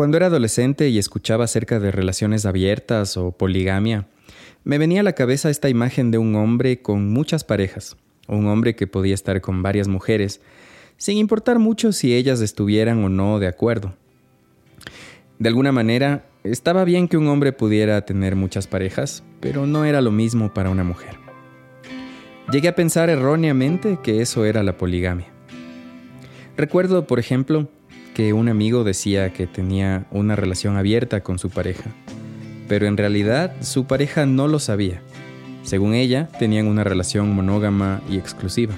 Cuando era adolescente y escuchaba acerca de relaciones abiertas o poligamia, me venía a la cabeza esta imagen de un hombre con muchas parejas, un hombre que podía estar con varias mujeres, sin importar mucho si ellas estuvieran o no de acuerdo. De alguna manera, estaba bien que un hombre pudiera tener muchas parejas, pero no era lo mismo para una mujer. Llegué a pensar erróneamente que eso era la poligamia. Recuerdo, por ejemplo, que un amigo decía que tenía una relación abierta con su pareja, pero en realidad su pareja no lo sabía. Según ella, tenían una relación monógama y exclusiva.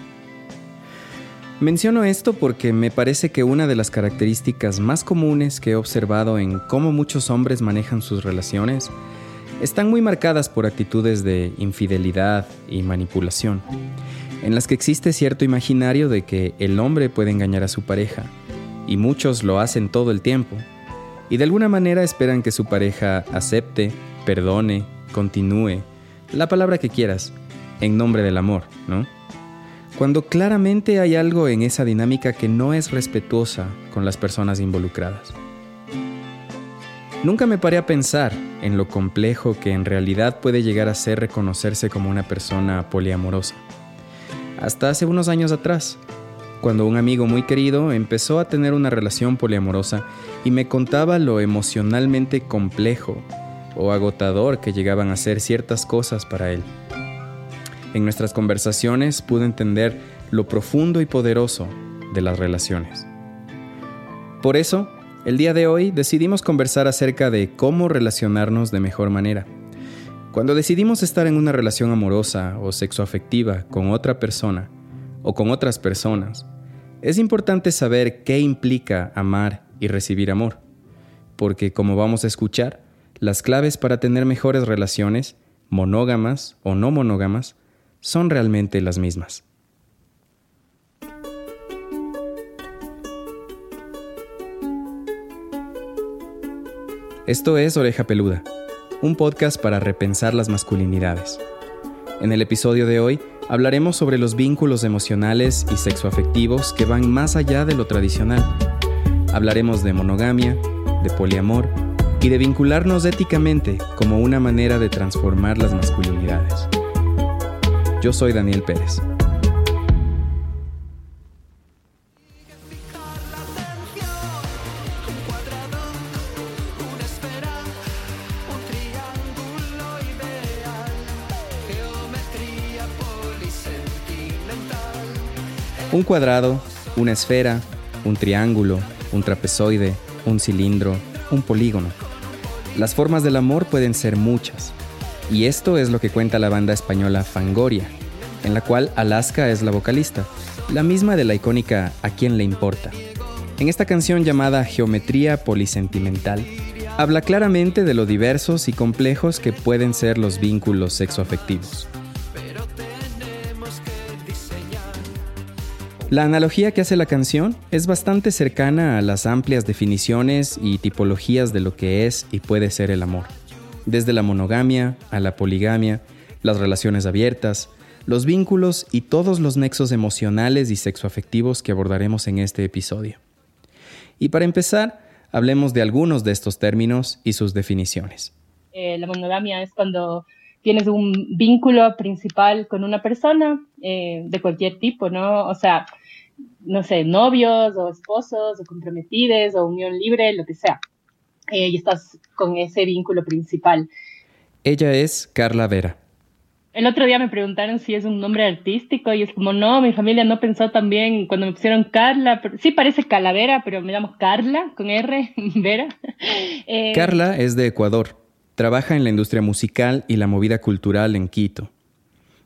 Menciono esto porque me parece que una de las características más comunes que he observado en cómo muchos hombres manejan sus relaciones están muy marcadas por actitudes de infidelidad y manipulación, en las que existe cierto imaginario de que el hombre puede engañar a su pareja, y muchos lo hacen todo el tiempo, y de alguna manera esperan que su pareja acepte, perdone, continúe, la palabra que quieras, en nombre del amor, ¿no? cuando claramente hay algo en esa dinámica que no es respetuosa con las personas involucradas. Nunca me paré a pensar en lo complejo que en realidad puede llegar a ser reconocerse como una persona poliamorosa. Hasta hace unos años atrás, cuando un amigo muy querido empezó a tener una relación poliamorosa y me contaba lo emocionalmente complejo o agotador que llegaban a ser ciertas cosas para él. En nuestras conversaciones pude entender lo profundo y poderoso de las relaciones. Por eso, el día de hoy decidimos conversar acerca de cómo relacionarnos de mejor manera. Cuando decidimos estar en una relación amorosa o sexoafectiva con otra persona o con otras personas, es importante saber qué implica amar y recibir amor, porque como vamos a escuchar, las claves para tener mejores relaciones, monógamas o no monógamas, son realmente las mismas. Esto es Oreja Peluda, un podcast para repensar las masculinidades. En el episodio de hoy hablaremos sobre los vínculos emocionales y sexoafectivos que van más allá de lo tradicional. Hablaremos de monogamia, de poliamor y de vincularnos éticamente como una manera de transformar las masculinidades. Yo soy Daniel Pérez. Un cuadrado, una esfera, un triángulo, un trapezoide, un cilindro, un polígono. Las formas del amor pueden ser muchas, y esto es lo que cuenta la banda española Fangoria, en la cual Alaska es la vocalista, la misma de la icónica A quién le importa. En esta canción llamada Geometría Polisentimental, habla claramente de lo diversos y complejos que pueden ser los vínculos sexoafectivos. La analogía que hace la canción es bastante cercana a las amplias definiciones y tipologías de lo que es y puede ser el amor desde la monogamia a la poligamia, las relaciones abiertas, los vínculos y todos los nexos emocionales y sexoafectivos que abordaremos en este episodio. Y para empezar, hablemos de algunos de estos términos y sus definiciones. Eh, la monogamia es cuando tienes un vínculo principal con una persona eh, de cualquier tipo, ¿no? O sea, no sé, novios o esposos o comprometidos o unión libre, lo que sea. Eh, y estás con ese vínculo principal. Ella es Carla Vera. El otro día me preguntaron si es un nombre artístico y es como, no, mi familia no pensó también cuando me pusieron Carla. sí parece Calavera, pero me llamo Carla, con R, Vera. Eh, Carla es de Ecuador. Trabaja en la industria musical y la movida cultural en Quito.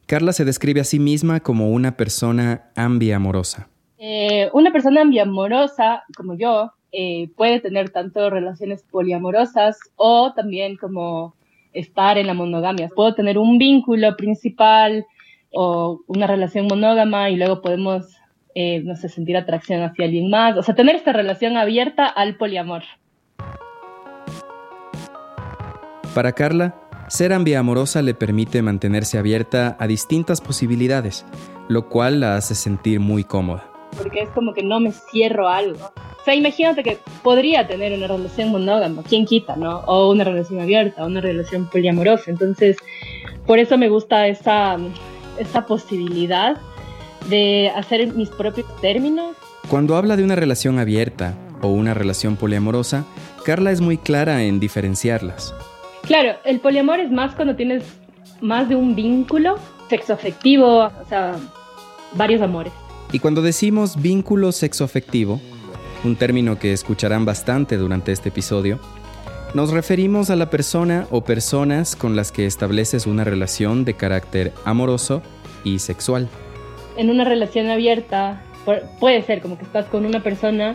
Carla se describe a sí misma como una persona ambiamorosa. Eh, una persona ambiamorosa, como yo, eh, puede tener tanto relaciones poliamorosas o también como estar en la monogamia. Puedo tener un vínculo principal o una relación monógama y luego podemos, eh, no sé, sentir atracción hacia alguien más. O sea, tener esta relación abierta al poliamor. Para Carla, ser ambiamorosa le permite mantenerse abierta a distintas posibilidades, lo cual la hace sentir muy cómoda. Porque es como que no me cierro algo sea, imagínate que podría tener una relación monógama, ¿quién quita, no? O una relación abierta, una relación poliamorosa. Entonces, por eso me gusta esa, esa posibilidad de hacer mis propios términos. Cuando habla de una relación abierta o una relación poliamorosa, Carla es muy clara en diferenciarlas. Claro, el poliamor es más cuando tienes más de un vínculo sexoafectivo, o sea, varios amores. Y cuando decimos vínculo sexoafectivo, un término que escucharán bastante durante este episodio, nos referimos a la persona o personas con las que estableces una relación de carácter amoroso y sexual. En una relación abierta puede ser como que estás con una persona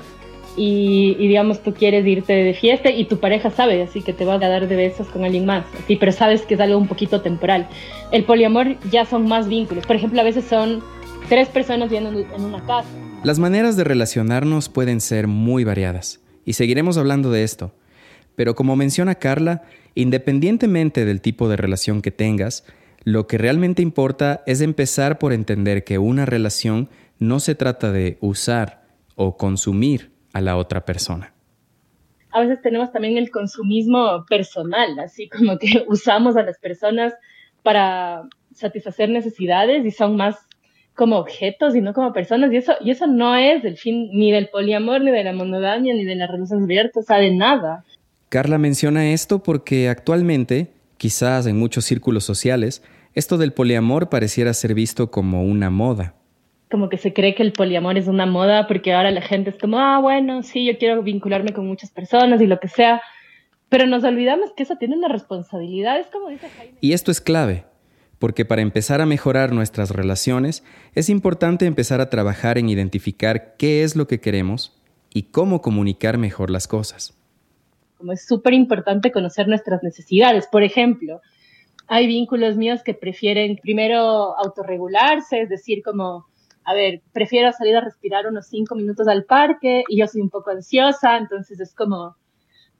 y, digamos tú quieres irte de fiesta y tu pareja sabe, así que te vas a dar de besos con alguien más, así, pero sabes que es algo un poquito temporal. El poliamor ya son más vínculos, por ejemplo, a veces son tres personas viviendo en una casa. Las maneras de relacionarnos pueden ser muy variadas, y seguiremos hablando de esto. Pero como menciona Carla, independientemente del tipo de relación que tengas, lo que realmente importa es empezar por entender que una relación no se trata de usar o consumir a la otra persona. A veces tenemos también el consumismo personal, así como que usamos a las personas para satisfacer necesidades y son más como objetos y no como personas. Y eso, y eso no es el fin ni del poliamor, ni de la monogamia, ni de las relaciones abiertas, o sea, de nada. Carla menciona esto porque actualmente, quizás en muchos círculos sociales, esto del poliamor pareciera ser visto como una moda. Como que se cree que el poliamor es una moda porque ahora la gente es como, ah, bueno, sí, yo quiero vincularme con muchas personas y lo que sea. Pero nos olvidamos que eso tiene una responsabilidad, es como dice Jaime. Y esto es clave, porque para empezar a mejorar nuestras relaciones es importante empezar a trabajar en identificar qué es lo que queremos y cómo comunicar mejor las cosas. Como es súper importante conocer nuestras necesidades. Por ejemplo, hay vínculos míos que prefieren primero autorregularse, es decir, como, a ver, prefiero salir a respirar unos cinco minutos al parque y yo soy un poco ansiosa, entonces es como,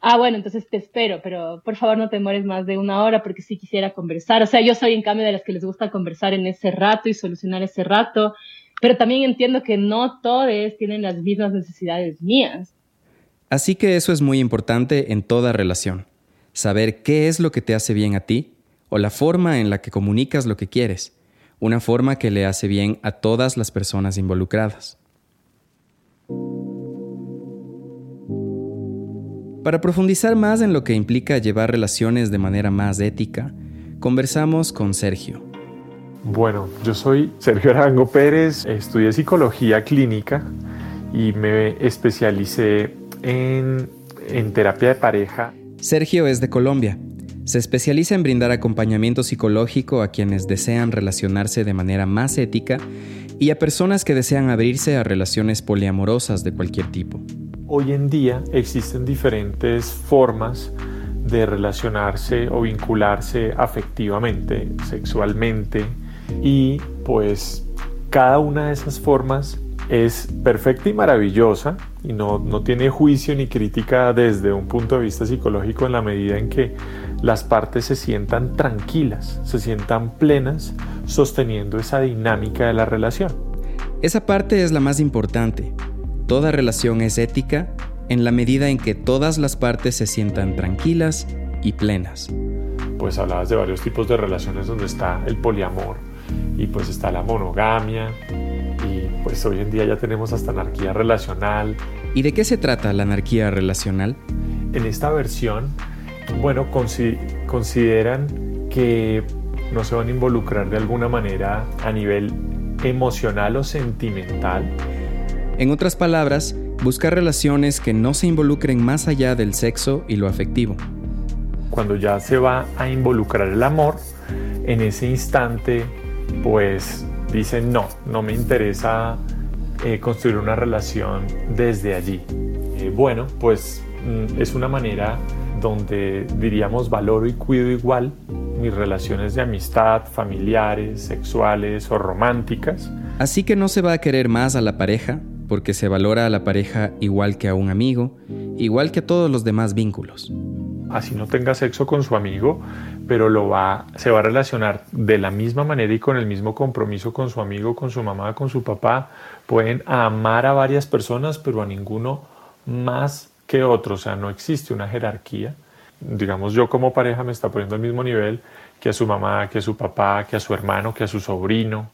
ah, bueno, entonces te espero, pero por favor no te mueres más de una hora porque sí quisiera conversar. O sea, yo soy en cambio de las que les gusta conversar en ese rato y solucionar ese rato, pero también entiendo que no todos tienen las mismas necesidades mías. Así que eso es muy importante en toda relación, saber qué es lo que te hace bien a ti o la forma en la que comunicas lo que quieres, una forma que le hace bien a todas las personas involucradas. Para profundizar más en lo que implica llevar relaciones de manera más ética, conversamos con Sergio. Bueno, yo soy Sergio Arango Pérez, estudié psicología clínica y me especialicé en, en terapia de pareja. Sergio es de Colombia. Se especializa en brindar acompañamiento psicológico a quienes desean relacionarse de manera más ética y a personas que desean abrirse a relaciones poliamorosas de cualquier tipo hoy en día existen diferentes formas de relacionarse o vincularse afectivamente, sexualmente y pues cada una de esas formas es perfecta y maravillosa y no, no, tiene juicio ni crítica desde un punto de vista psicológico en la medida en que las partes se sientan tranquilas, se sientan plenas sosteniendo esa dinámica de la relación. Esa parte es la más importante, Toda relación es ética en la medida en que todas las partes se sientan tranquilas y plenas. Pues hablabas de varios tipos de relaciones donde está el poliamor y pues está la monogamia y pues hoy en día ya tenemos hasta anarquía relacional. ¿Y de qué se trata la anarquía relacional? En esta versión, bueno, consideran que no se van a involucrar de alguna manera a nivel emocional o sentimental en otras palabras, buscar relaciones que no se involucren más allá del sexo y lo afectivo. Cuando ya se va a involucrar el amor, en ese instante, pues dicen, no, no me interesa eh, construir una relación desde allí. Eh, bueno, pues mm, es una manera donde diríamos valoro y cuido igual mis relaciones de amistad, familiares, sexuales o románticas. Así que no se va a querer más a la pareja porque se valora a la pareja igual que a un amigo, igual que a todos los demás vínculos. Así no tenga sexo con su amigo, pero se va a relacionar de la misma manera y con el mismo compromiso con su amigo, con su mamá, con su papá. Pueden amar a varias personas, pero a ninguno más que otro, o sea, no existe una jerarquía. Digamos, yo como pareja me está poniendo al mismo nivel que a su mamá, que a su papá, que a su hermano, que a su sobrino.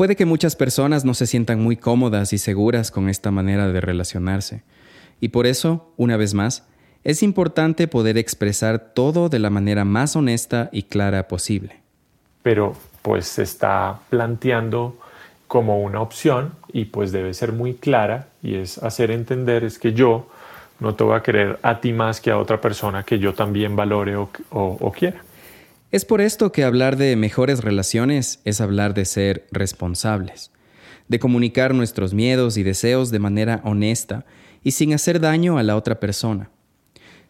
Puede que muchas personas no se sientan muy cómodas y seguras con esta manera de relacionarse. Y por eso, una vez más, es importante poder expresar todo de la manera más honesta y clara posible. Pero pues se está planteando como una opción y pues debe ser muy clara y es hacer entender es que yo no te voy a querer a ti más que a otra persona que yo también valore o, o quiera. Es por esto que hablar de mejores relaciones es hablar de ser responsables, de comunicar nuestros miedos y deseos de manera honesta y sin hacer daño a la otra persona.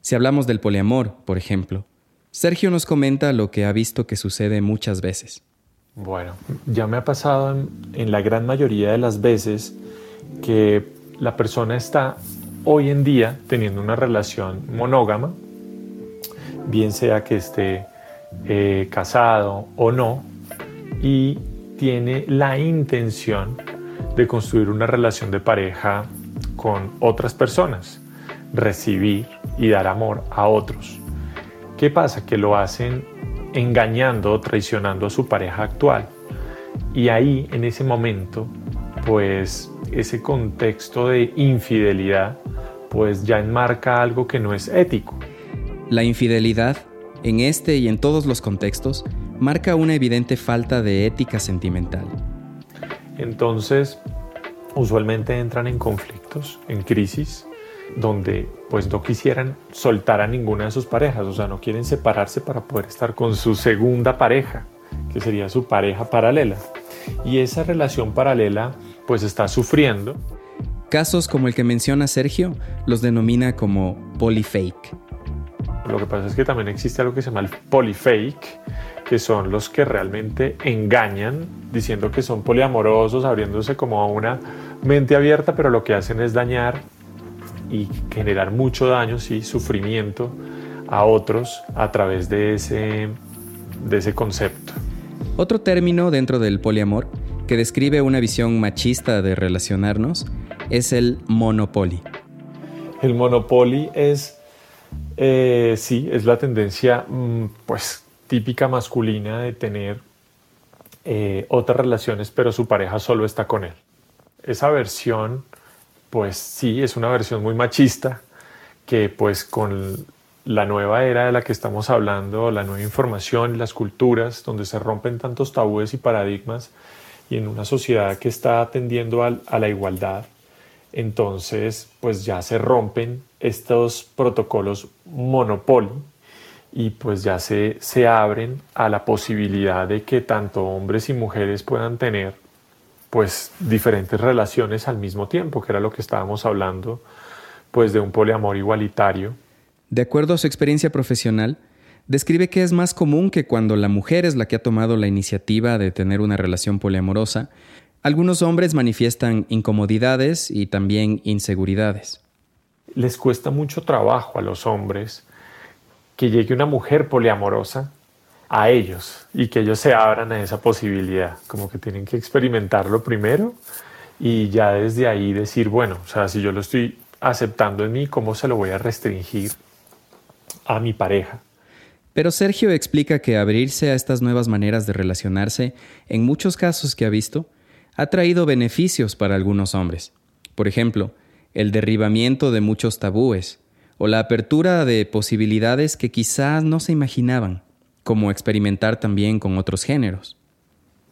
Si hablamos del poliamor, por ejemplo, Sergio nos comenta lo que ha visto que sucede muchas veces. Bueno, ya me ha pasado en, la gran mayoría de las veces que la persona está hoy en día teniendo una relación monógama, bien sea que esté eh, casado o no, y tiene la intención de construir una relación de pareja con otras personas, recibir y dar amor a otros. ¿Qué pasa? Que lo hacen engañando traicionando a su pareja actual. Y ahí, en ese momento, pues ese contexto de infidelidad, pues ya enmarca algo que no es ético. La infidelidad, en este y en todos los contextos, marca una evidente falta de ética sentimental. Entonces, usualmente entran en conflictos, en crisis, donde pues no quisieran soltar a ninguna de sus parejas, o sea, no quieren separarse para poder estar con su segunda pareja, que sería su pareja paralela. Y esa relación paralela pues está sufriendo. Casos como el que menciona Sergio los denomina como polyfake. Lo que pasa es que también existe algo que se llama el polyfake, que son los que realmente engañan diciendo que son poliamorosos, abriéndose como a una mente abierta, pero lo que hacen es dañar y generar mucho daño, y sufrimiento a otros a través de ese, de ese concepto. Otro término dentro del poliamor que describe una visión machista de relacionarnos es el monopoly. El monopoly es, eh, sí, es la tendencia mm, pues típica masculina de tener eh, otras relaciones, pero su pareja solo está con él. Esa versión pues sí, es una versión muy machista que pues con la nueva era de la que estamos hablando, la nueva información, las culturas, donde se rompen tantos tabúes y paradigmas, y en una sociedad que está atendiendo a, la igualdad, entonces pues ya se rompen estos protocolos monopolio y pues ya se, se abren a la posibilidad de que tanto hombres y mujeres puedan tener pues diferentes relaciones al mismo tiempo, que era lo que estábamos hablando, pues de un poliamor igualitario. De acuerdo a su experiencia profesional, describe que es más común que cuando la mujer es la que ha tomado la iniciativa de tener una relación poliamorosa, algunos hombres manifiestan incomodidades y también inseguridades. Les cuesta mucho trabajo a los hombres que llegue una mujer poliamorosa a ellos y que ellos se abran a esa posibilidad, como que tienen que experimentarlo primero y ya desde ahí decir, bueno, o sea, si yo lo estoy aceptando en mí, ¿cómo se lo voy a restringir a mi pareja? Pero Sergio explica que abrirse a estas nuevas maneras de relacionarse, en muchos casos que ha visto, ha traído beneficios para algunos hombres. Por ejemplo, el derribamiento de muchos tabúes o la apertura de posibilidades que quizás no se imaginaban como experimentar también con otros géneros.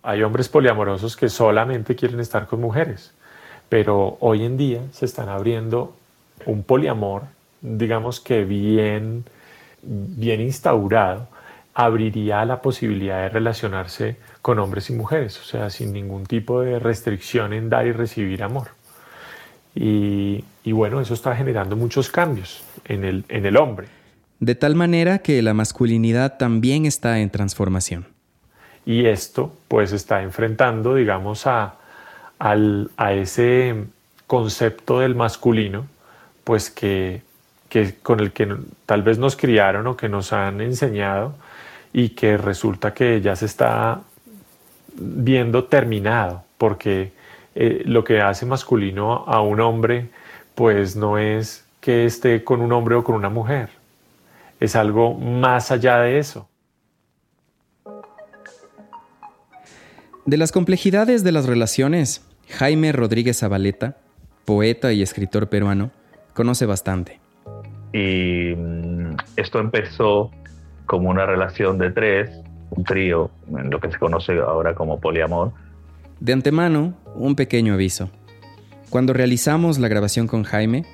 Hay hombres poliamorosos que solamente quieren estar con mujeres, pero hoy en día se están abriendo un poliamor, digamos que bien, bien instaurado, abriría la posibilidad de relacionarse con hombres y mujeres, o sea, sin ningún tipo de restricción en dar y recibir amor. Y, y bueno, eso está generando muchos cambios en el, en el hombre de tal manera que la masculinidad también está en transformación. Y esto pues está enfrentando, digamos, a, a ese concepto del masculino, pues que, que con el que tal vez nos criaron o que nos han enseñado y que resulta que ya se está viendo terminado, porque eh, lo que hace masculino a un hombre pues no es que esté con un hombre o con una mujer. Es algo más allá de eso. De las complejidades de las relaciones, Jaime Rodríguez Zabaleta, poeta y escritor peruano, conoce bastante. Y mm, esto empezó como una relación de tres, un trío, en lo que se conoce ahora como poliamor. De antemano, un pequeño aviso. Cuando realizamos la grabación con Jaime,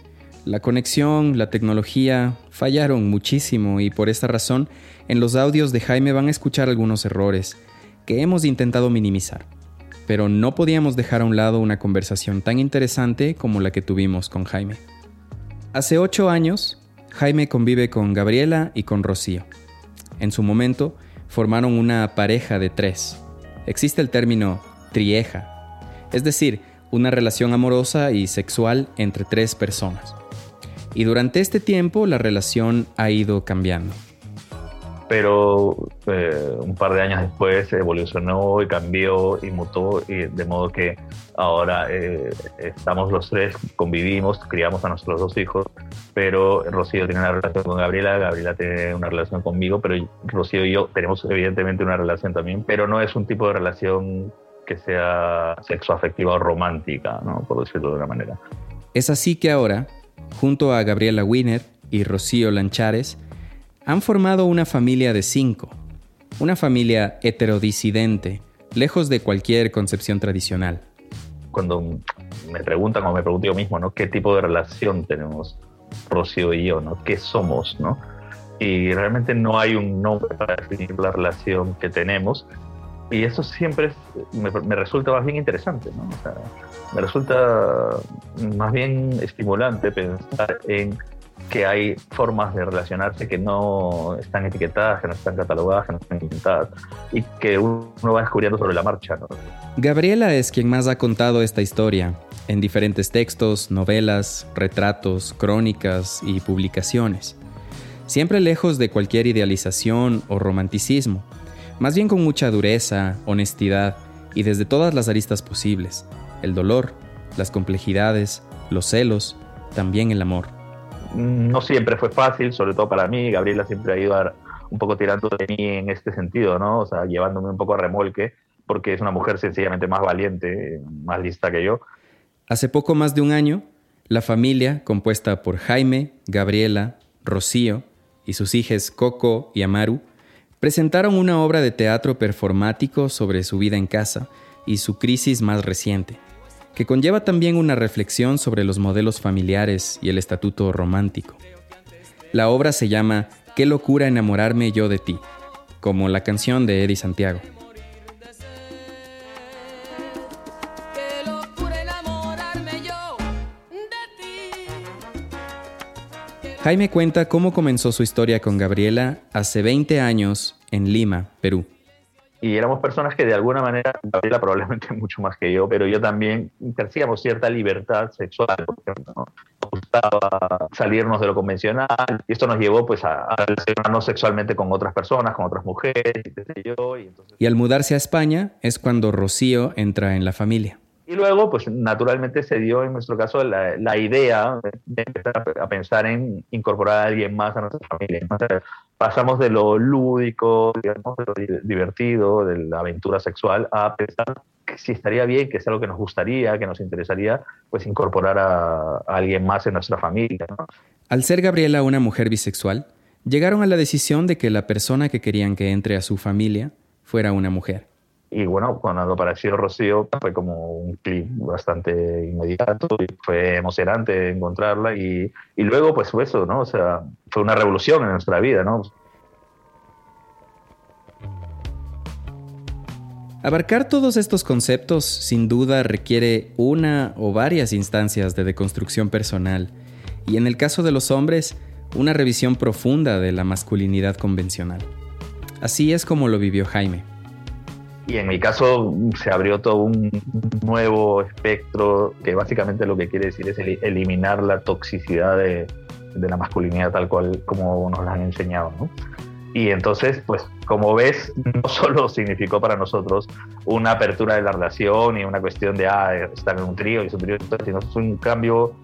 la conexión, la tecnología fallaron muchísimo y por esta razón en los audios de Jaime van a escuchar algunos errores que hemos intentado minimizar. Pero no podíamos dejar a un lado una conversación tan interesante como la que tuvimos con Jaime. Hace ocho años, Jaime convive con Gabriela y con Rocío. En su momento, formaron una pareja de tres. Existe el término trieja, es decir, una relación amorosa y sexual entre tres personas. Y durante este tiempo la relación ha ido cambiando pero eh, un par de años después evolucionó y cambió y mutó, y de modo que ahora eh, estamos los tres, convivimos, criamos a nuestros dos hijos, pero Rocío tiene una relación con Gabriela, Gabriela tiene una relación conmigo, pero Rocío y yo tenemos evidentemente una relación también, pero no es un tipo de relación que sea sexoafectiva o romántica, ¿no? por decirlo de una manera. Es así que ahora, junto a Gabriela Wiener y Rocío Lanchares, han formado una familia de cinco, una familia heterodisidente, lejos de cualquier concepción tradicional. Cuando me preguntan o me pregunto yo mismo, ¿no? ¿Qué tipo de relación tenemos Rocío y yo, ¿no? ¿Qué somos, ¿no? Y realmente no hay un nombre para definir la relación que tenemos. Y eso siempre me, me, resulta más bien interesante, ¿no? O sea, me resulta más bien estimulante pensar en que hay formas de relacionarse que no están etiquetadas, que no están catalogadas, que no están inventadas y que uno va descubriendo sobre la marcha. Gabriela es quien más ha contado esta historia en diferentes textos, novelas, retratos, crónicas y publicaciones. Siempre lejos de cualquier idealización o romanticismo, más bien con mucha dureza, honestidad y desde todas las aristas posibles. El dolor, las complejidades, los celos, también el amor no siempre fue fácil, sobre todo para mí. Gabriela siempre ha ido un poco tirando de mí en este sentido, ¿no? O sea, llevándome un poco a remolque, porque es una mujer sencillamente más valiente, más lista que yo. Hace poco más de un año, la familia, compuesta por Jaime, Gabriela, Rocío y sus hijas Coco y Amaru, presentaron una obra de teatro performático sobre su vida en casa y su crisis más reciente que conlleva también una reflexión sobre los modelos familiares y el estatuto romántico. La obra se llama Qué locura enamorarme yo de ti, como la canción de Eddie Santiago. Jaime cuenta cómo comenzó su historia con Gabriela hace 20 años en Lima, Perú y éramos personas que de alguna manera, Gabriela probablemente mucho más que yo, pero yo también percibíamos cierta libertad sexual, ¿no? nos gustaba salirnos de lo convencional, y esto nos llevó pues a, relacionarnos sexualmente con otras personas, con otras mujeres, y, yo, y, entonces... y al mudarse a España es cuando Rocío entra en la familia. Y luego, pues naturalmente se dio en nuestro caso la, idea de empezar a pensar en incorporar a alguien más a nuestra familia. pasamos de lo lúdico, digamos, de lo divertido, de la aventura sexual, a pensar que si estaría bien, que es algo que nos gustaría, que nos interesaría, pues incorporar a, alguien más en nuestra familia. Al ser Gabriela una mujer bisexual, llegaron a la decisión de que la persona que querían que entre a su familia fuera una mujer. Y bueno, cuando apareció Rocío fue como un clip bastante inmediato y fue emocionante encontrarla y, y luego pues fue eso, ¿no? O sea, fue una revolución en nuestra vida, ¿no? Abarcar todos estos conceptos sin duda requiere una o varias instancias de deconstrucción personal y en el caso de los hombres, una revisión profunda de la masculinidad convencional. Así es como lo vivió Jaime. Y en mi caso se abrió todo un nuevo espectro que básicamente lo que quiere decir es eliminar la toxicidad de, de la masculinidad tal cual como nos la han enseñado. ¿no? Y entonces, pues como ves, no solo significó para nosotros una apertura de la relación y una cuestión de ah, estar en un trío y es un trío, sino fue un cambio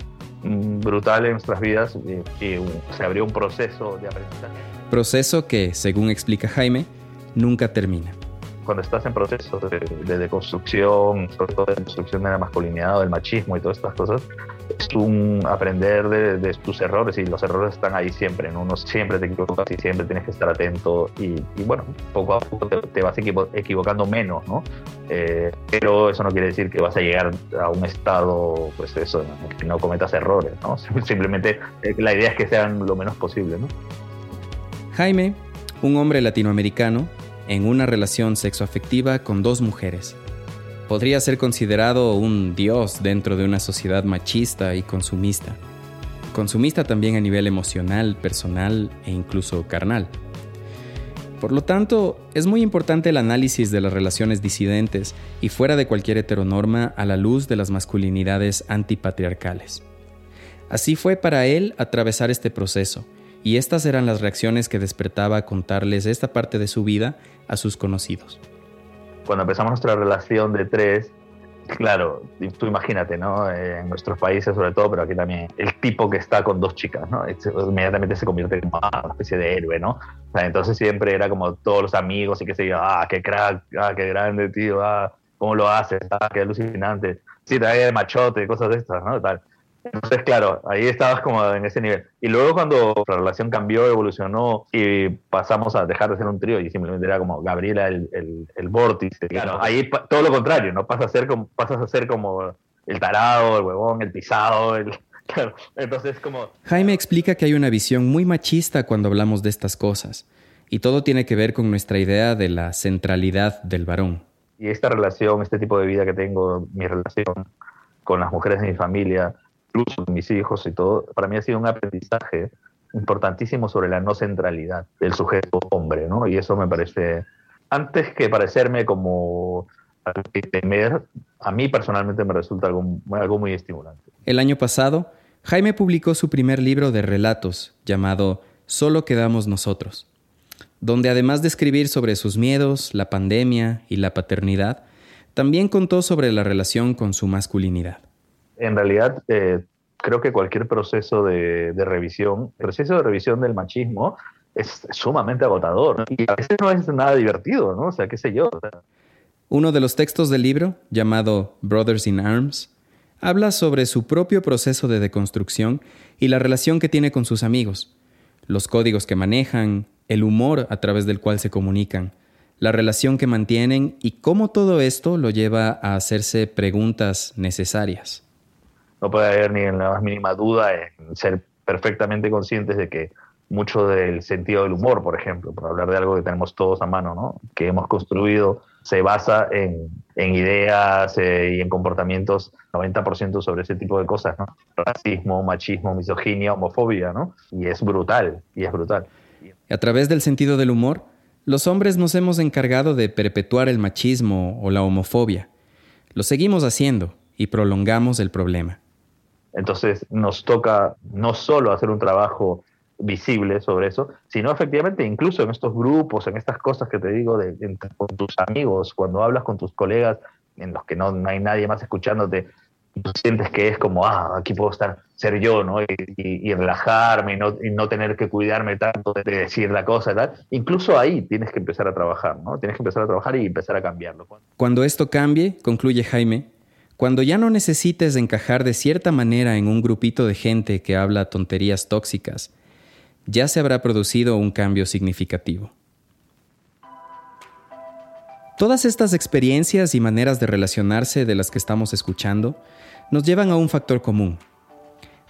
mm, brutal en nuestras vidas y, se abrió un proceso de aprendizaje. Proceso que, según explica Jaime, nunca termina cuando estás en proceso de, de, deconstrucción, sobre todo de construcción de la masculinidad del machismo y todas estas cosas, es un aprender de, tus errores y los errores están ahí siempre, ¿no? Uno siempre te equivocas y siempre tienes que estar atento y, bueno, poco a poco te, vas equivocando menos, ¿no? Eh, pero eso no quiere decir que vas a llegar a un estado, pues eso, en que no cometas errores, ¿no? Simplemente eh, la idea es que sean lo menos posible, ¿no? Jaime, un hombre latinoamericano, en una relación sexoafectiva con dos mujeres. Podría ser considerado un dios dentro de una sociedad machista y consumista. Consumista también a nivel emocional, personal e incluso carnal. Por lo tanto, es muy importante el análisis de las relaciones disidentes y fuera de cualquier heteronorma a la luz de las masculinidades antipatriarcales. Así fue para él atravesar este proceso, y estas eran las reacciones que despertaba a contarles esta parte de su vida a sus conocidos. Cuando empezamos nuestra relación de tres, claro, tú imagínate, ¿no? En nuestros países sobre todo, pero aquí también, el tipo que está con dos chicas, ¿no? Inmediatamente se convierte como ah, una especie de héroe, ¿no? entonces siempre era como todos los amigos y que se diga, ah, qué crack, ah, qué grande, tío, ah, cómo lo haces, ah, qué alucinante. Sí, te de machote, cosas de estas, ¿no? Tal. Entonces, claro, ahí estabas como en ese nivel. Y luego cuando la relación cambió, evolucionó y pasamos a dejar de ser un trío y simplemente era como Gabriela el, el, el vórtice. Claro, ahí todo lo contrario, ¿no? Pasas a ser como, pasas a ser como el tarado, el huevón, el pisado, el... Claro, entonces como... Jaime explica que hay una visión muy machista cuando hablamos de estas cosas. Y todo tiene que ver con nuestra idea de la centralidad del varón. Y esta relación, este tipo de vida que tengo, mi relación con las mujeres de mi familia, incluso mis hijos y todo, para mí ha sido un aprendizaje importantísimo sobre la no centralidad del sujeto hombre, ¿no? Y eso me parece, antes que parecerme como temer, a mí personalmente me resulta algo muy estimulante. El año pasado, Jaime publicó su primer libro de relatos llamado Solo quedamos nosotros, donde además de escribir sobre sus miedos, la pandemia y la paternidad, también contó sobre la relación con su masculinidad en realidad eh, creo que cualquier proceso de, revisión, el proceso de revisión del machismo es sumamente agotador y a veces no es nada divertido, ¿no? O sea, qué sé yo. Uno de los textos del libro, llamado Brothers in Arms, habla sobre su propio proceso de deconstrucción y la relación que tiene con sus amigos, los códigos que manejan, el humor a través del cual se comunican, la relación que mantienen y cómo todo esto lo lleva a hacerse preguntas necesarias no puede haber ni la más mínima duda en ser perfectamente conscientes de que mucho del sentido del humor, por ejemplo, por hablar de algo que tenemos todos a mano, ¿no? que hemos construido, se basa en, ideas eh, y en comportamientos 90% sobre ese tipo de cosas, ¿no? Racismo, machismo, misoginia, homofobia, ¿no? Y es brutal, y es brutal. A través del sentido del humor, los hombres nos hemos encargado de perpetuar el machismo o la homofobia. Lo seguimos haciendo y prolongamos el problema. Entonces nos toca no solo hacer un trabajo visible sobre eso, sino efectivamente incluso en estos grupos, en estas cosas que te digo de, con tus amigos, cuando hablas con tus colegas en los que no, hay nadie más escuchándote, tú sientes que es como, ah, aquí puedo estar, ser yo, ¿no? Y, relajarme y no, tener que cuidarme tanto de decir la cosa y tal. Incluso ahí tienes que empezar a trabajar, ¿no? Tienes que empezar a trabajar y empezar a cambiarlo. Cuando esto cambie, concluye Jaime, cuando ya no necesites encajar de cierta manera en un grupito de gente que habla tonterías tóxicas, ya se habrá producido un cambio significativo. Todas estas experiencias y maneras de relacionarse de las que estamos escuchando nos llevan a un factor común.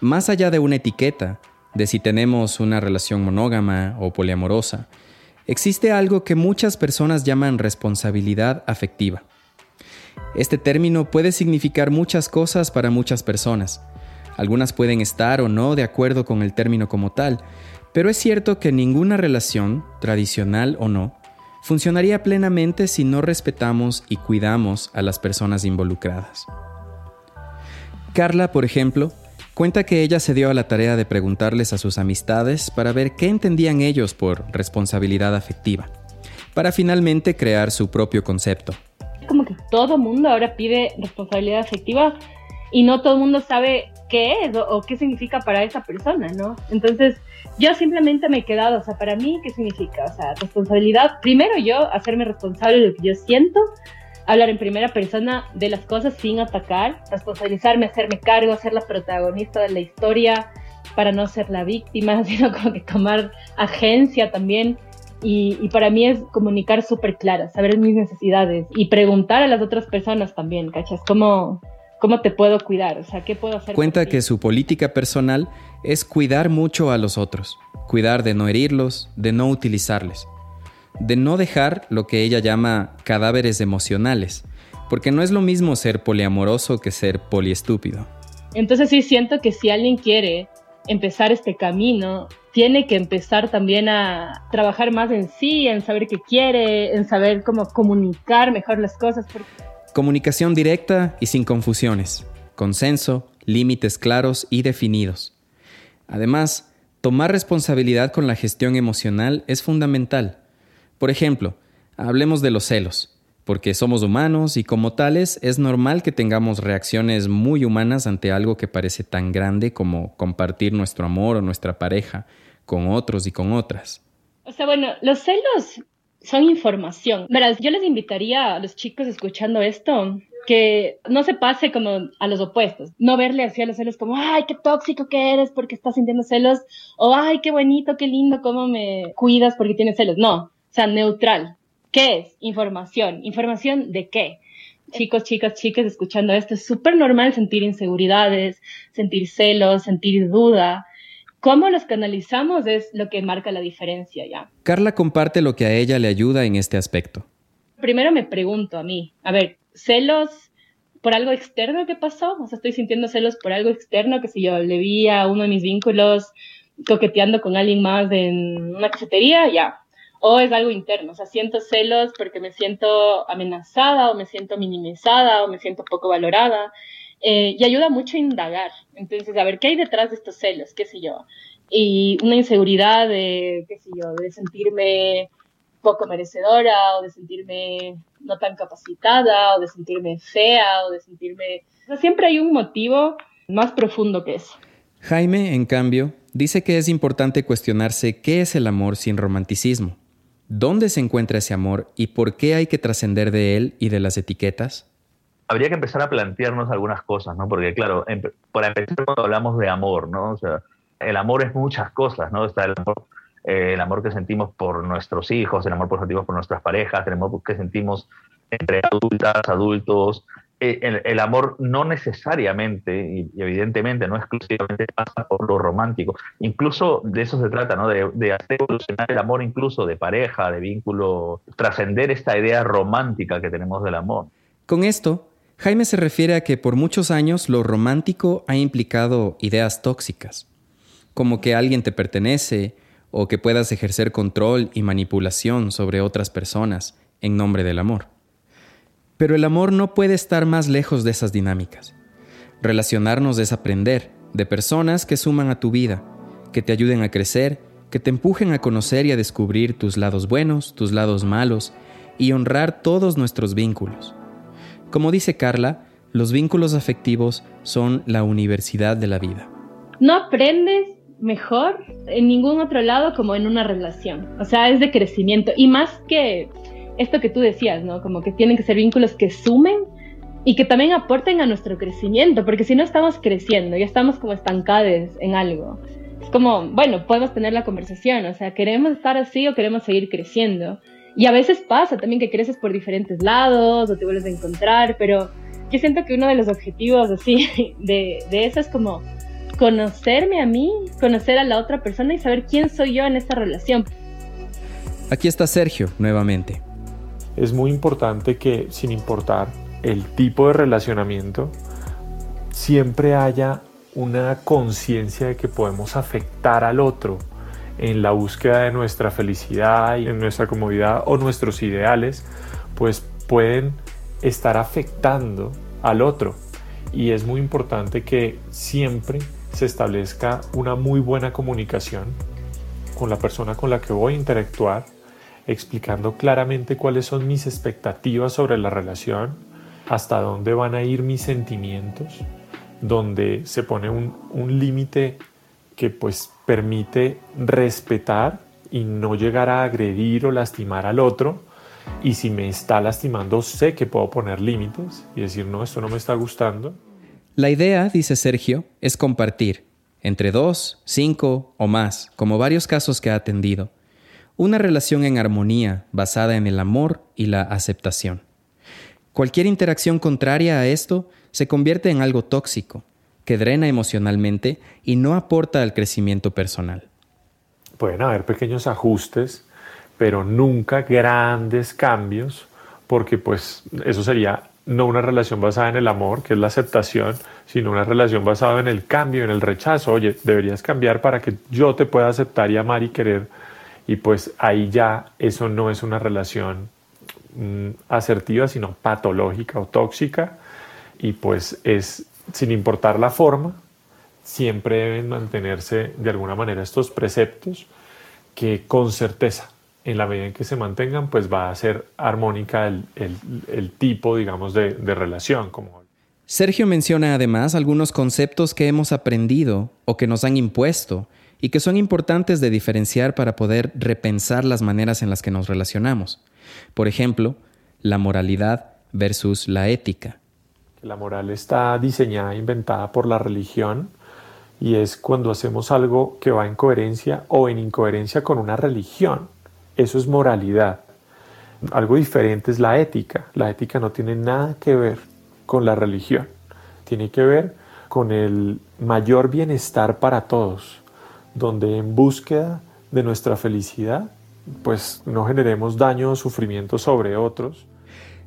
Más allá de una etiqueta, de si tenemos una relación monógama o poliamorosa, existe algo que muchas personas llaman responsabilidad afectiva. Este término puede significar muchas cosas para muchas personas. Algunas pueden estar o no de acuerdo con el término como tal, pero es cierto que ninguna relación, tradicional o no, funcionaría plenamente si no respetamos y cuidamos a las personas involucradas. Carla, por ejemplo, cuenta que ella se dio a la tarea de preguntarles a sus amistades para ver qué entendían ellos por responsabilidad afectiva, para finalmente crear su propio concepto todo mundo ahora pide responsabilidad afectiva y no todo el mundo sabe qué es o, qué significa para esa persona, ¿no? Entonces, yo simplemente me he quedado, o sea, para mí, ¿qué significa? O sea, responsabilidad, primero yo, hacerme responsable de lo que yo siento, hablar en primera persona de las cosas sin atacar, responsabilizarme, hacerme cargo, ser la protagonista de la historia para no ser la víctima, sino como que tomar agencia también. Y, para mí es comunicar súper clara, saber mis necesidades y preguntar a las otras personas también, ¿cachas? ¿Cómo, ¿Cómo te puedo cuidar? O sea, ¿qué puedo hacer? Cuenta que su política personal es cuidar mucho a los otros, cuidar de no herirlos, de no utilizarles, de no dejar lo que ella llama cadáveres emocionales, porque no es lo mismo ser poliamoroso que ser poliestúpido. Entonces sí siento que si alguien quiere empezar este camino, tiene que empezar también a trabajar más en sí, en saber qué quiere, en saber cómo comunicar mejor las cosas. Comunicación directa y sin confusiones, consenso, límites claros y definidos. Además, tomar responsabilidad con la gestión emocional es fundamental. Por ejemplo, hablemos de los celos, porque somos humanos y como tales es normal que tengamos reacciones muy humanas ante algo que parece tan grande como compartir nuestro amor o nuestra pareja con otros y con otras. O sea, bueno, los celos son información. Verás, yo les invitaría a los chicos escuchando esto que no se pase como a los opuestos, no verle así a los celos como, ay, qué tóxico que eres porque estás sintiendo celos, o ay, qué bonito, qué lindo, cómo me cuidas porque tienes celos. No, o sea, neutral. ¿Qué es? Información. ¿Información de qué? Chicos, chicas, chicas, escuchando esto, es súper normal sentir inseguridades, sentir celos, sentir duda, cómo los canalizamos es lo que marca la diferencia ya. Carla comparte lo que a ella le ayuda en este aspecto. Primero me pregunto a mí, a ver, celos por algo externo que pasó, o sea, estoy sintiendo celos por algo externo, que si yo le vi a uno de mis vínculos coqueteando con alguien más en una cafetería, ya. O es algo interno, o sea, siento celos porque me siento amenazada o me siento minimizada o me siento poco valorada. Eh, y ayuda mucho a indagar. Entonces, a ver, ¿qué hay detrás de estos celos? ¿Qué sé yo? Y una inseguridad de, qué sé yo, de sentirme poco merecedora o de sentirme no tan capacitada o de sentirme fea o de sentirme... O sea, siempre hay un motivo más profundo que eso. Jaime, en cambio, dice que es importante cuestionarse qué es el amor sin romanticismo. ¿Dónde se encuentra ese amor y por qué hay que trascender de él y de las etiquetas? habría que empezar a plantearnos algunas cosas, ¿no? Porque, claro, para empezar, cuando hablamos de amor, ¿no? O sea, el amor es muchas cosas, ¿no? Está el amor, eh, el amor que sentimos por nuestros hijos, el amor que sentimos por nuestras parejas, el amor que sentimos entre adultas, adultos. Eh, el, amor no necesariamente y, evidentemente no exclusivamente pasa por lo romántico. Incluso de eso se trata, ¿no? De, de hacer evolucionar el amor incluso de pareja, de vínculo, trascender esta idea romántica que tenemos del amor. Con esto, Jaime se refiere a que por muchos años lo romántico ha implicado ideas tóxicas, como que alguien te pertenece o que puedas ejercer control y manipulación sobre otras personas en nombre del amor. Pero el amor no puede estar más lejos de esas dinámicas. Relacionarnos es aprender de personas que suman a tu vida, que te ayuden a crecer, que te empujen a conocer y a descubrir tus lados buenos, tus lados malos y honrar todos nuestros vínculos. Como dice Carla, los vínculos afectivos son la universidad de la vida. No aprendes mejor en ningún otro lado como en una relación. O sea, es de crecimiento. Y más que esto que tú decías, ¿no? Como que tienen que ser vínculos que sumen y que también aporten a nuestro crecimiento, porque si no estamos creciendo, ya estamos como estancados en algo. Es como, bueno, podemos tener la conversación, o sea, queremos estar así o queremos seguir creciendo. Y a veces pasa también que creces por diferentes lados o te vuelves a encontrar, pero yo siento que uno de los objetivos así de, de eso es como conocerme a mí, conocer a la otra persona y saber quién soy yo en esta relación. Aquí está Sergio nuevamente. Es muy importante que sin importar el tipo de relacionamiento, siempre haya una conciencia de que podemos afectar al otro en la búsqueda de nuestra felicidad y en nuestra comodidad o nuestros ideales, pues pueden estar afectando al otro. Y es muy importante que siempre se establezca una muy buena comunicación con la persona con la que voy a interactuar, explicando claramente cuáles son mis expectativas sobre la relación, hasta dónde van a ir mis sentimientos donde se pone un, un límite que pues permite respetar y no llegar a agredir o lastimar al otro. Y si me está lastimando, sé que puedo poner límites y decir, no, esto no me está gustando. La idea, dice Sergio, es compartir, entre dos, cinco o más, como varios casos que ha atendido, una relación en armonía basada en el amor y la aceptación. Cualquier interacción contraria a esto se convierte en algo tóxico, que drena emocionalmente y no aporta al crecimiento personal. Pueden haber pequeños ajustes, pero nunca grandes cambios, porque pues eso sería no una relación basada en el amor, que es la aceptación, sino una relación basada en el cambio, en el rechazo. Oye, deberías cambiar para que yo te pueda aceptar y amar y querer. Y pues ahí ya eso no es una relación mm, asertiva, sino patológica o tóxica. Y pues es sin importar la forma, siempre deben mantenerse de alguna manera estos preceptos que con certeza, en la medida en que se mantengan, pues va a ser armónica el, tipo, digamos, de, relación. Como... Sergio menciona además algunos conceptos que hemos aprendido o que nos han impuesto y que son importantes de diferenciar para poder repensar las maneras en las que nos relacionamos. Por ejemplo, la moralidad versus la ética. La moral está diseñada, inventada por la religión y es cuando hacemos algo que va en coherencia o en incoherencia con una religión. Eso es moralidad. Algo diferente es la ética. La ética no tiene nada que ver con la religión. Tiene que ver con el mayor bienestar para todos, donde en búsqueda de nuestra felicidad, pues no generemos daño o sufrimiento sobre otros,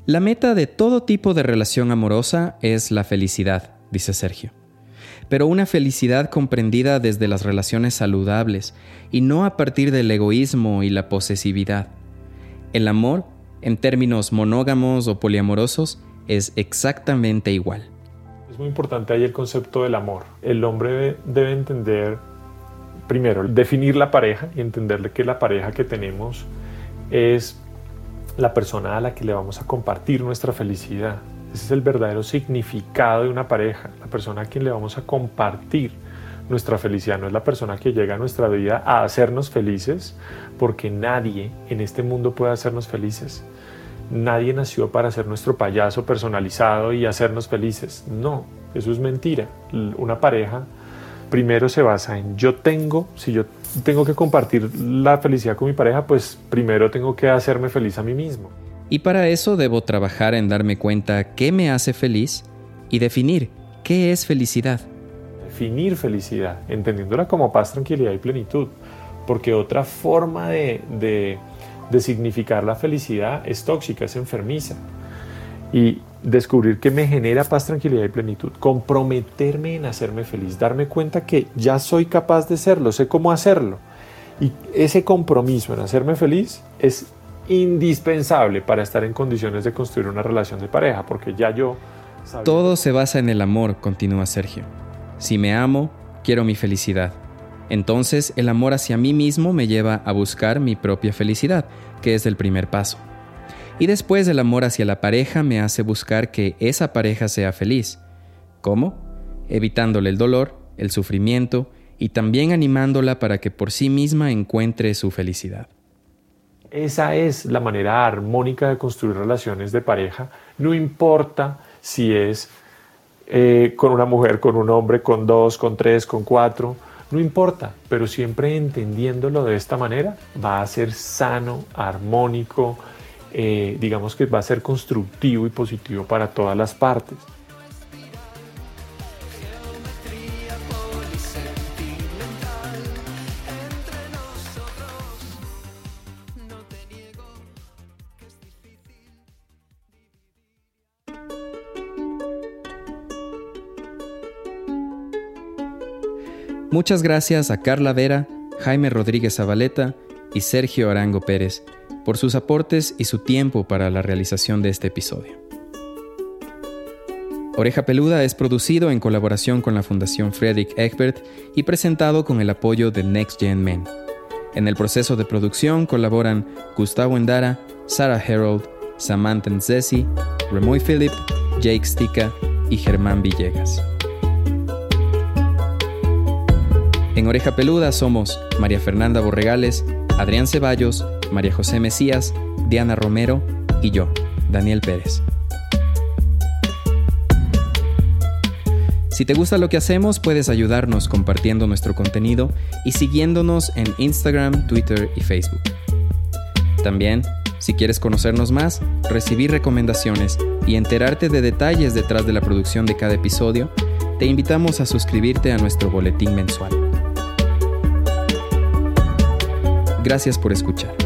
la meta de todo tipo de relación amorosa es la felicidad, dice Sergio. Pero una felicidad comprendida desde las relaciones saludables y no a partir del egoísmo y la posesividad. El amor, en términos monógamos o poliamorosos, es exactamente igual. Es muy importante ahí el concepto del amor. El hombre debe entender, primero, definir la pareja y entenderle que la pareja que tenemos es la persona a la que le vamos a compartir nuestra felicidad. Ese es el verdadero significado de una pareja, la persona a quien le vamos a compartir nuestra felicidad, no es la persona que llega a nuestra vida a hacernos felices, porque nadie en este mundo puede hacernos felices. Nadie nació para ser nuestro payaso personalizado y hacernos felices. No, eso es mentira. Una pareja primero se basa en yo tengo, si yo tengo que compartir la felicidad con mi pareja, pues primero tengo que hacerme feliz a mí mismo. Y para eso debo trabajar en darme cuenta qué me hace feliz y definir qué es felicidad. Definir felicidad, entendiéndola como paz, tranquilidad y plenitud. Porque otra forma de, de, de significar la felicidad es tóxica, es enfermiza. Y descubrir que me genera paz, tranquilidad y plenitud, comprometerme en hacerme feliz, darme cuenta que ya soy capaz de serlo, sé cómo hacerlo. Y ese compromiso en hacerme feliz es indispensable para estar en condiciones de construir una relación de pareja, porque ya yo... Todo se basa en el amor, continúa Sergio. Si me amo, quiero mi felicidad. Entonces el amor hacia mí mismo me lleva a buscar mi propia felicidad, que es el primer paso. Y después el amor hacia la pareja me hace buscar que esa pareja sea feliz. ¿Cómo? Evitándole el dolor, el sufrimiento y también animándola para que por sí misma encuentre su felicidad. Esa es la manera armónica de construir relaciones de pareja. No importa si es eh, con una mujer, con un hombre, con dos, con tres, con cuatro. No importa, pero siempre entendiéndolo de esta manera va a ser sano, armónico, eh, digamos que va a ser constructivo y positivo para todas las partes. Muchas gracias a Carla Vera, Jaime Rodríguez Zabaleta y Sergio Arango Pérez por sus aportes y su tiempo para la realización de este episodio. Oreja Peluda es producido en colaboración con la Fundación Frederick Egbert y presentado con el apoyo de Next Gen Men. En el proceso de producción colaboran Gustavo Endara, Sarah Harold, Samantha Nzesi, Remoy Philip, Jake Stika y Germán Villegas. En Oreja Peluda somos María Fernanda Borregales, Adrián Ceballos, María José Mesías, Diana Romero y yo, Daniel Pérez. Si te gusta lo que hacemos, puedes ayudarnos compartiendo nuestro contenido y siguiéndonos en Instagram, Twitter y Facebook. También, si quieres conocernos más, recibir recomendaciones y enterarte de detalles detrás de la producción de cada episodio, te invitamos a suscribirte a nuestro boletín mensual. Gracias por escuchar.